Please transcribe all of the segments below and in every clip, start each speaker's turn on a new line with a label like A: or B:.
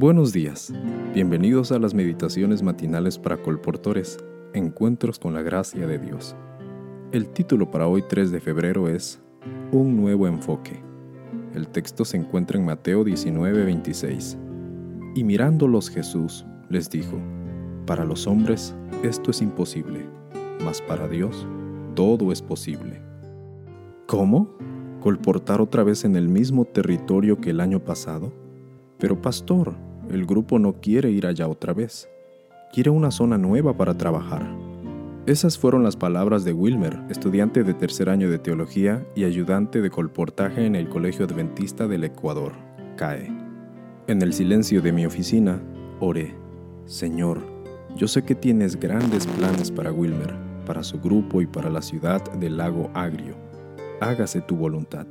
A: Buenos días, bienvenidos a las meditaciones matinales para colportores, Encuentros con la Gracia de Dios. El título para hoy 3 de febrero es Un nuevo enfoque. El texto se encuentra en Mateo 19:26. Y mirándolos Jesús les dijo, Para los hombres esto es imposible, mas para Dios todo es posible. ¿Cómo? ¿Colportar otra vez en el mismo territorio que el año pasado? Pero pastor, el grupo no quiere ir allá otra vez. Quiere una zona nueva para trabajar. Esas fueron las palabras de Wilmer, estudiante de tercer año de teología y ayudante de colportaje en el Colegio Adventista del Ecuador, CAE. En el silencio de mi oficina, oré, Señor, yo sé que tienes grandes planes para Wilmer, para su grupo y para la ciudad del lago Agrio. Hágase tu voluntad.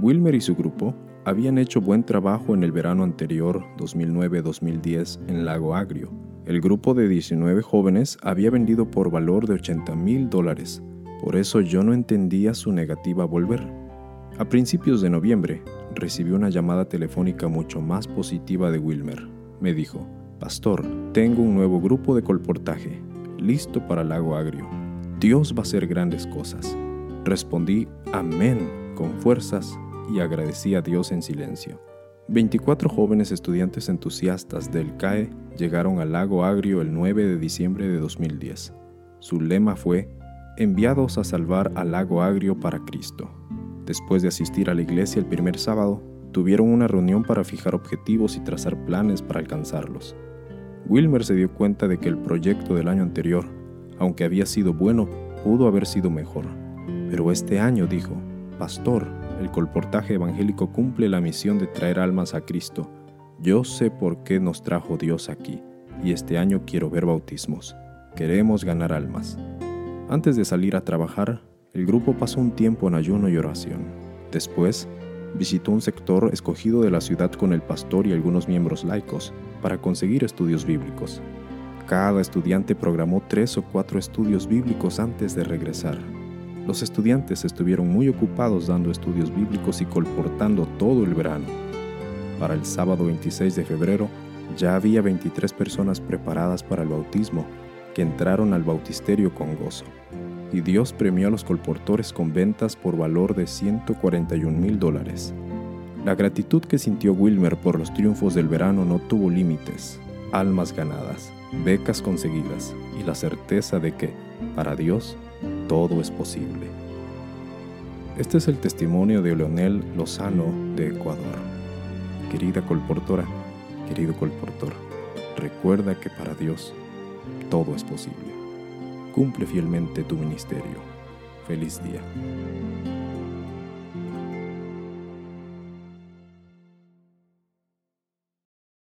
A: Wilmer y su grupo habían hecho buen trabajo en el verano anterior, 2009-2010, en Lago Agrio. El grupo de 19 jóvenes había vendido por valor de 80 mil dólares, por eso yo no entendía su negativa a volver. A principios de noviembre, recibí una llamada telefónica mucho más positiva de Wilmer. Me dijo, Pastor, tengo un nuevo grupo de colportaje, listo para Lago Agrio. Dios va a hacer grandes cosas. Respondí, Amén, con fuerzas y agradecí a Dios en silencio. 24 jóvenes estudiantes entusiastas del CAE llegaron al lago Agrio el 9 de diciembre de 2010. Su lema fue Enviados a salvar al lago Agrio para Cristo. Después de asistir a la iglesia el primer sábado, tuvieron una reunión para fijar objetivos y trazar planes para alcanzarlos. Wilmer se dio cuenta de que el proyecto del año anterior, aunque había sido bueno, pudo haber sido mejor. Pero este año dijo, Pastor, el colportaje evangélico cumple la misión de traer almas a Cristo. Yo sé por qué nos trajo Dios aquí, y este año quiero ver bautismos. Queremos ganar almas. Antes de salir a trabajar, el grupo pasó un tiempo en ayuno y oración. Después, visitó un sector escogido de la ciudad con el pastor y algunos miembros laicos para conseguir estudios bíblicos. Cada estudiante programó tres o cuatro estudios bíblicos antes de regresar. Los estudiantes estuvieron muy ocupados dando estudios bíblicos y colportando todo el verano. Para el sábado 26 de febrero ya había 23 personas preparadas para el bautismo que entraron al bautisterio con gozo. Y Dios premió a los colportores con ventas por valor de 141 mil dólares. La gratitud que sintió Wilmer por los triunfos del verano no tuvo límites. Almas ganadas, becas conseguidas y la certeza de que, para Dios, todo es posible. Este es el testimonio de Leonel Lozano de Ecuador. Querida colportora, querido colportor, recuerda que para Dios todo es posible. Cumple fielmente tu ministerio. Feliz día.